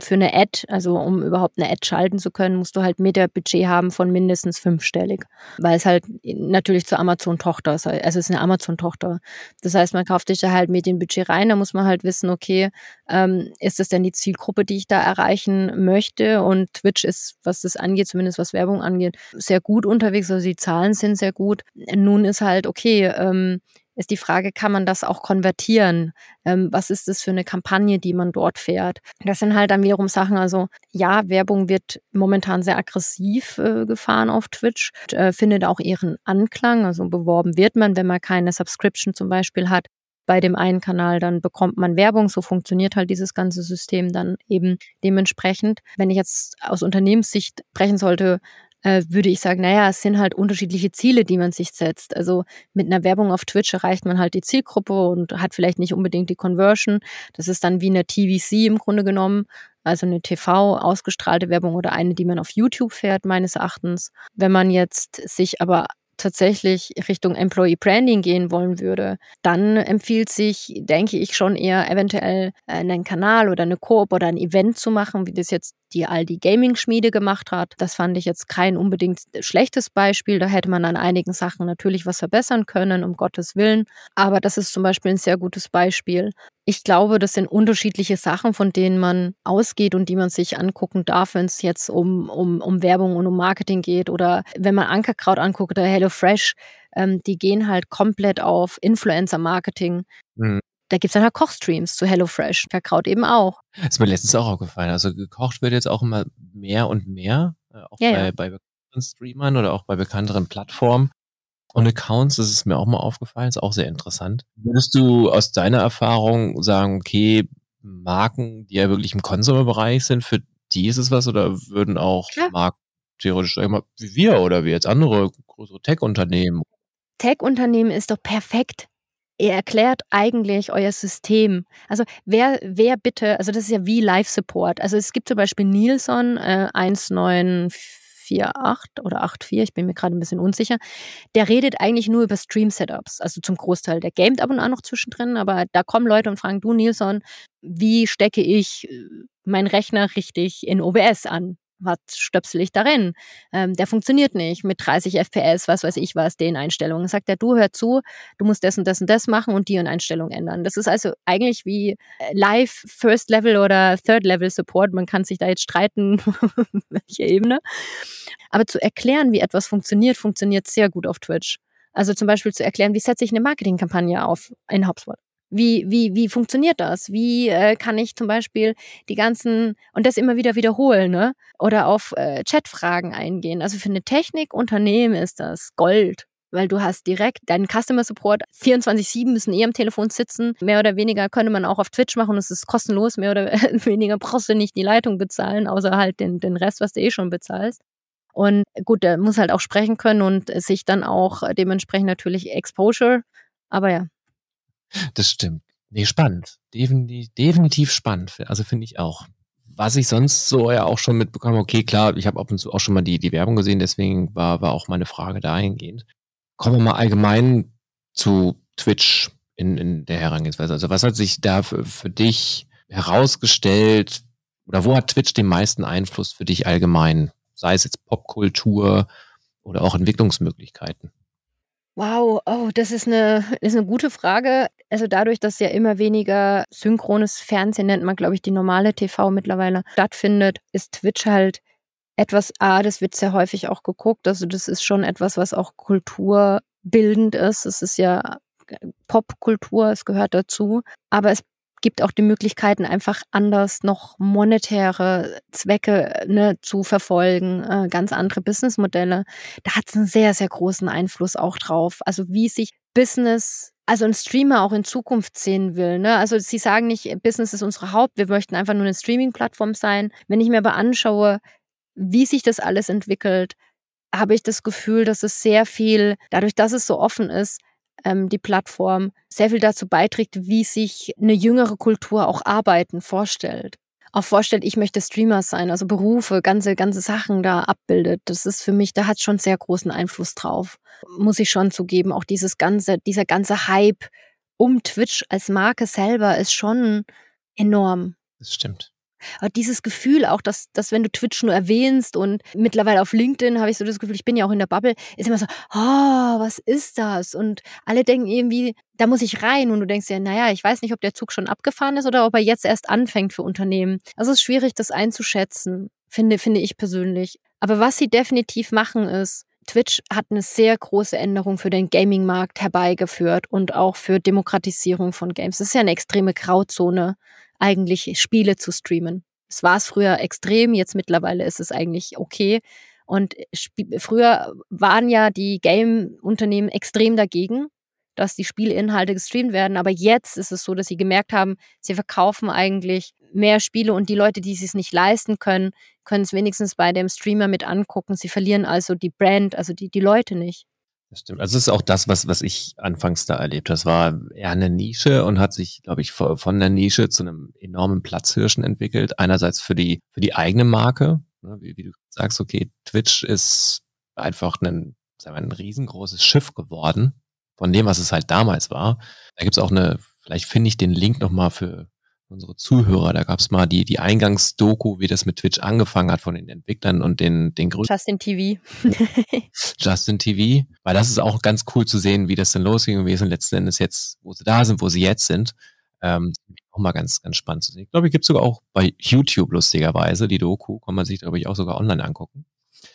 für 'ne Ad also, um überhaupt 'ne Ad schalten zu können, musst du halt Meta-Budget haben von mindestens fünfstellig, weil's halt natürlich zur Amazon-Tochter sei also, es ist 'ne Amazon-Tochter. Das heißt, man kauft sich da halt Medienbudget rein, da muss man halt wissen, okay, ähm, ist das denn die Zielgruppe, die ich da erreichen möchte? Und Twitch ist, was das angeht, zumindest was Werbung angeht, sehr gut unterwegs, also, die Zahlen sind sehr gut. Nun ist halt okay, ähm, ist die Frage, kann man das auch konvertieren? Ähm, was ist das für 'ne Kampagne, die man dort fährt? Das sind halt dann wiederum Sachen also, ja, Werbung wird momentan sehr aggressiv, äh, gefahren auf Twitch, äh, findet auch ihren Anklang. Also, beworben wird man, wenn man keine Subscription zum Beispiel hat bei dem einen Kanal, dann bekommt man Werbung. So funktioniert halt dieses ganze System dann eben dementsprechend. Wenn ich jetzt aus Unternehmenssicht sprechen sollte, äh, würde ich sagen, na ja, es sind halt unterschiedliche Ziele, die man sich setzt. Also, mit 'ner Werbung auf Twitch erreicht man halt die Zielgruppe und hat vielleicht nicht unbedingt die Conversion. Das ist dann wie 'ne TVC im Grunde genommen, also 'ne TV ausgestrahlte Werbung oder eine, die man auf YouTube fährt, meines Erachtens. Wenn man jetzt sich aber tatsächlich Richtung Employee Branding gehen wollen würde, dann empfiehlt sich, denke ich, schon eher eventuell, äh, 'nen Kanal oder 'ne Koop oder 'n Event zu machen, wie das jetzt die Aldi Gaming Schmiede gemacht hat. Das fand ich jetzt kein unbedingt schlechtes Beispiel. Da hätte man an einigen Sachen natürlich was verbessern können, um Gottes Willen. Aber das ist zum Beispiel 'n sehr gutes Beispiel. Ich glaube, das sind unterschiedliche Sachen, von denen man ausgeht und die man sich angucken darf, wenn's jetzt um um um Werbung und um Marketing geht oder wenn man Ankerkraut anguckt oder HelloFresh, ähm, die gehen halt komplett auf Influencer-Marketing. Mhm. Da gibt's dann halt Kochstreams zu HelloFresh, Ankerkraut eben auch. Ist mir letztens auch aufgefallen. Also, gekocht wird jetzt auch immer mehr und mehr, äh, auch Ja, bei ja. bei bekannten Streamern oder auch bei bekannteren Plattformen und Accounts. Das ist mir auch mal aufgefallen, ist auch sehr interessant. Würdest du aus deiner Erfahrung sagen, okay, Marken, die ja wirklich im Consumer-Bereich sind, für die ist es was oder würden auch Klar. Marken theoretisch, mal, wie wir oder wie jetzt andere größere Tech-Unternehmen Tech-Unternehmen ist doch perfekt. Ihr erklärt eigentlich euer System. Also, wer wer bitte also, das ist ja wie Live-Support. Also, es gibt zum Beispiel Nilsson, äh, 1948 oder 84, ich bin mir grade 'n bisschen unsicher. Der redet eigentlich nur über Stream-Setups, also, zum Großteil. Der gamet ab und an noch zwischendrin, aber da kommen Leute und fragen: „Du Nilsson, wie stecke ich, äh, meinen Rechner richtig in OBS an? Was stöpsel ich da rein? Ähm, der funktioniert nicht mit 30 FPS, was weiß ich was, den Einstellungen.“ Sagt er: „Du, hör zu, du musst das und das und das machen und die und Einstellungen ändern.“ Das ist also eigentlich wie, äh, Live First Level oder Third Level Support. Man kann sich da jetzt streiten, welche Ebene. Aber zu erklären, wie etwas funktioniert, funktioniert sehr gut auf Twitch. Also, zum Beispiel zu erklären, wie setze ich 'ne Marketingkampagne auf in HubSpot? Wie wie wie funktioniert das? Wie, äh, kann ich zum Beispiel die ganzen und das immer wieder wiederholen, ne? Oder auf, äh, Chatfragen eingehen. Also, für 'ne Technikunternehmen ist das Gold, weil du hast direkt deinen Customer Support 24/7 müssen eh am Telefon sitzen. Mehr oder weniger könnte man auch auf Twitch machen, es ist kostenlos. Mehr oder weniger brauchst du nicht die Leitung bezahlen, außer halt den den Rest, was du eh schon bezahlst. Und gut, der muss halt auch sprechen können und sich dann auch dementsprechend natürlich Exposure, aber ja. Das stimmt. Ne, spannend. Defini definitiv spannend. Also, finde ich auch. Was ich sonst so ja auch schon mitbekomme okay, klar, ich habe ab und zu auch schon mal die die Werbung gesehen, deswegen war war auch meine Frage dahingehend. Kommen wir mal allgemein zu Twitch in in der Herangehensweise. Also, was hat sich da für für dich herausgestellt oder wo hat Twitch den meisten Einfluss für dich allgemein? Sei es jetzt Popkultur oder auch Entwicklungsmöglichkeiten? Wow, oh, das ist 'ne ist 'ne gute Frage. Also, dadurch, dass ja immer weniger synchrones Fernsehen, nennt man, glaube ich, die normale TV mittlerweile, stattfindet, ist Twitch halt etwas A, das wird sehr häufig auch geguckt. Also, das ist schon etwas, was auch kulturbildend ist. Es ist ja g Popkultur, es gehört dazu. Aber es gibt auch die Möglichkeiten, einfach anders noch monetäre Zwecke, ne, zu verfolgen, äh, ganz andere Businessmodelle. Da hat's 'n sehr, sehr großen Einfluss auch drauf. Also, wie sich Business also, 'n Streamer auch in Zukunft sehen will, ne? Also, sie sagen nicht: „Business ist unsere Haupt wir möchten einfach nur 'ne Streaming-Plattform sein.“ Wenn ich mir aber anschaue, wie sich das alles entwickelt, habe ich das Gefühl, dass es sehr viel dadurch, dass es so offen ist, ähm, die Plattform, sehr viel dazu beiträgt, wie sich 'ne jüngere Kultur auch Arbeiten vorstellt. auch vorstellt, ich möchte Streamer sein, also Berufe, ganze, ganze Sachen da abbildet. Das ist für mich, da hat schon sehr großen Einfluss drauf. Muss ich schon zugeben. Auch dieses ganze, dieser ganze Hype um Twitch als Marke selber ist schon enorm. Das stimmt. Aber dieses Gefühl auch, dass, dass wenn du Twitch nur erwähnst und mittlerweile auf LinkedIn habe ich so das Gefühl, ich bin ja auch in der Bubble, ist immer so, oh, was ist das? Und alle denken irgendwie, da muss ich rein und du denkst ja, naja, ich weiß nicht, ob der Zug schon abgefahren ist oder ob er jetzt erst anfängt für Unternehmen. Also es ist schwierig, das einzuschätzen, finde, finde ich persönlich. Aber was sie definitiv machen ist, Twitch hat eine sehr große Änderung für den Gaming-Markt herbeigeführt und auch für Demokratisierung von Games. Es ist ja eine extreme Grauzone eigentlich Spiele zu streamen. Es war es früher extrem, jetzt mittlerweile ist es eigentlich okay. Und früher waren ja die Game-Unternehmen extrem dagegen, dass die Spielinhalte gestreamt werden. Aber jetzt ist es so, dass sie gemerkt haben, sie verkaufen eigentlich mehr Spiele und die Leute, die es nicht leisten können, können es wenigstens bei dem Streamer mit angucken. Sie verlieren also die Brand, also die, die Leute nicht. Stimmt. Also es ist auch das, was, was ich anfangs da erlebt habe. Das war eher eine Nische und hat sich, glaube ich, von der Nische zu einem enormen Platzhirschen entwickelt. Einerseits für die, für die eigene Marke, ne, wie, wie du sagst, okay, Twitch ist einfach ein, sagen wir, ein riesengroßes Schiff geworden von dem, was es halt damals war. Da gibt's auch eine, vielleicht finde ich den Link nochmal für unsere Zuhörer. Da gab's mal die, die Eingangsdoku, wie das mit Twitch angefangen hat von den Entwicklern und den, den größten. Justin TV. Justin TV. Weil das ist auch ganz cool zu sehen, wie das denn losging und wie es denn letzten Endes jetzt, wo sie da sind, wo sie jetzt sind. Ähm, auch mal ganz, ganz spannend zu sehen. Ich glaube, ich gibt's sogar auch bei YouTube lustigerweise. Die Doku kann man sich, glaube ich, auch sogar online angucken.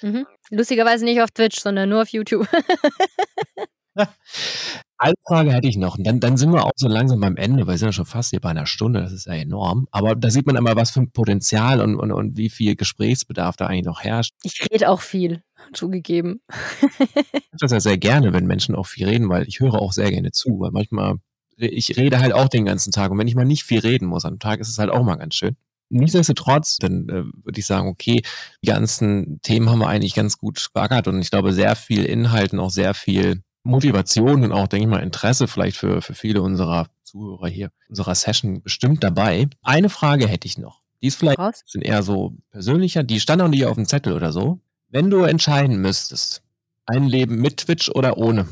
Mhm. Lustigerweise nicht auf Twitch, sondern nur auf YouTube. Eine Frage hätte ich noch. Und dann, dann sind wir auch so langsam beim Ende, weil wir sind ja schon fast hier bei einer Stunde, das ist ja enorm. Aber da sieht man einmal, was für ein Potenzial und, und, und wie viel Gesprächsbedarf da eigentlich noch herrscht. Ich rede auch viel, zugegeben. ich das ja sehr gerne, wenn Menschen auch viel reden, weil ich höre auch sehr gerne zu, weil manchmal, ich rede halt auch den ganzen Tag und wenn ich mal nicht viel reden muss am Tag, ist es halt auch mal ganz schön. Nichtsdestotrotz, dann äh, würde ich sagen, okay, die ganzen Themen haben wir eigentlich ganz gut geackert und ich glaube, sehr viel Inhalt und auch sehr viel Motivation und auch, denke ich mal, Interesse vielleicht für, für viele unserer Zuhörer hier, unserer Session bestimmt dabei. Eine Frage hätte ich noch. Die ist vielleicht Was? sind eher so persönlicher, die stand auch nicht auf dem Zettel oder so. Wenn du entscheiden müsstest, ein Leben mit Twitch oder ohne?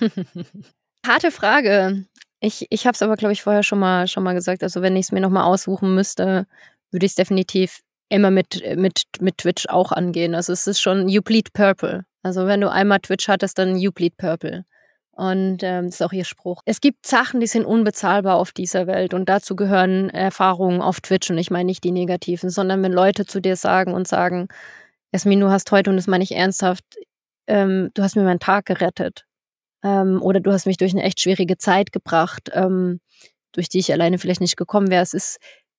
Harte Frage. Ich, ich habe es aber, glaube ich, vorher schon mal, schon mal gesagt. Also wenn ich es mir nochmal aussuchen müsste, würde ich es definitiv immer mit, mit, mit Twitch auch angehen. Also es ist schon You Bleed Purple. Also wenn du einmal Twitch hattest, dann You Bleed Purple. Und ähm, das ist auch ihr Spruch. Es gibt Sachen, die sind unbezahlbar auf dieser Welt und dazu gehören Erfahrungen auf Twitch und ich meine nicht die negativen, sondern wenn Leute zu dir sagen und sagen, Jasmin, du hast heute, und das meine ich ernsthaft, ähm, du hast mir meinen Tag gerettet ähm, oder du hast mich durch eine echt schwierige Zeit gebracht, ähm, durch die ich alleine vielleicht nicht gekommen wäre. Es ist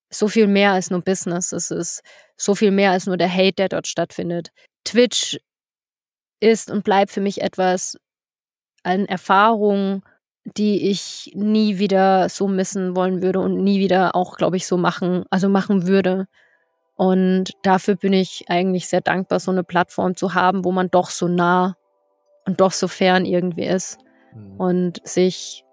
so viel mehr als nur Business. Es ist so viel mehr als nur der Hate, der dort stattfindet. Twitch ist und bleibt für mich etwas an Erfahrung, die ich nie wieder so missen wollen würde und nie wieder auch, glaube ich, so machen, also machen würde. Und dafür bin ich eigentlich sehr dankbar, so eine Plattform zu haben, wo man doch so nah und doch so fern irgendwie ist mhm. und sich,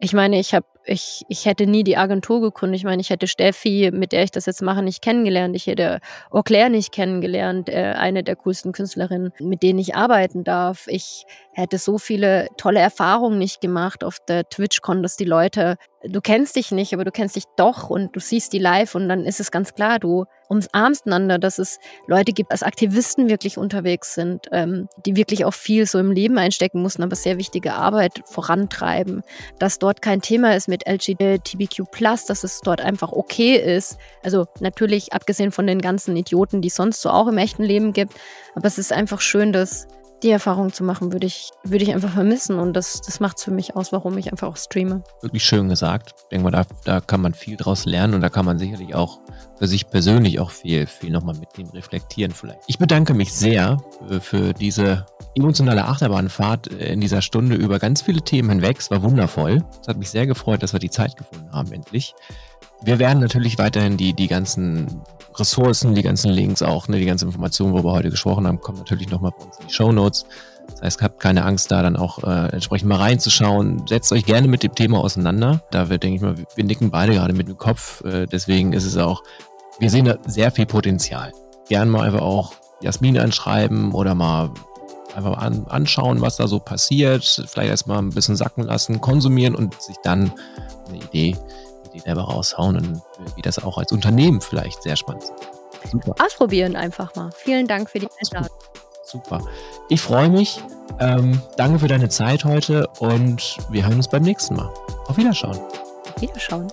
ich meine, ich habe ich, ich hätte nie die Agentur gegründet. Ich meine, ich hätte Steffi, mit der ich das jetzt mache, nicht kennengelernt. Ich hätte Eau Claire nicht kennengelernt, äh, eine der coolsten Künstlerinnen, mit denen ich arbeiten darf. Ich hätte so viele tolle Erfahrungen nicht gemacht auf der TwitchCon, dass die Leute du kennst dich nicht, aber du kennst dich doch und du siehst die live und dann ist es ganz klar, du umarmst einander, dass es Leute gibt, als Aktivisten wirklich unterwegs sind, ähm, die wirklich auch viel so im Leben einstecken mussten, aber sehr wichtige Arbeit vorantreiben, dass dort kein Thema ist mit LGBTQ+, dass es dort einfach okay ist. Also natürlich abgesehen von den ganzen Idioten, die es sonst so auch im echten Leben gibt, aber es ist einfach schön, dass die Erfahrung zu machen, würde ich, würde ich einfach vermissen. Und das, das macht es für mich aus, warum ich einfach auch streame. Wirklich schön gesagt. Ich denke mal, da, da kann man viel draus lernen und da kann man sicherlich auch für sich persönlich auch viel, viel nochmal mitnehmen, reflektieren vielleicht. Ich bedanke mich sehr für, für diese emotionale Achterbahnfahrt in dieser Stunde über ganz viele Themen hinweg. Es war wundervoll. Es hat mich sehr gefreut, dass wir die Zeit gefunden haben, endlich. Wir werden natürlich weiterhin die, die ganzen Ressourcen, die ganzen Links auch, ne, die ganzen Informationen, worüber wir heute gesprochen haben, kommen natürlich nochmal bei uns in die Show Notes. Das heißt, habt keine Angst, da dann auch äh, entsprechend mal reinzuschauen. Setzt euch gerne mit dem Thema auseinander. Da wir, denke ich mal, wir nicken beide gerade mit dem Kopf. Äh, deswegen ist es auch, wir sehen da sehr viel Potenzial. Gern mal einfach auch Jasmin anschreiben oder mal einfach an, anschauen, was da so passiert. Vielleicht erstmal ein bisschen sacken lassen, konsumieren und sich dann eine Idee, Idee selber raushauen und wie das auch als Unternehmen vielleicht sehr spannend ist. Super. Ausprobieren einfach mal. Vielen Dank für die Einladung. Super. Ich freue mich. Ähm, danke für deine Zeit heute und wir hören uns beim nächsten Mal. Auf Wiederschauen. Auf Wiederschauen.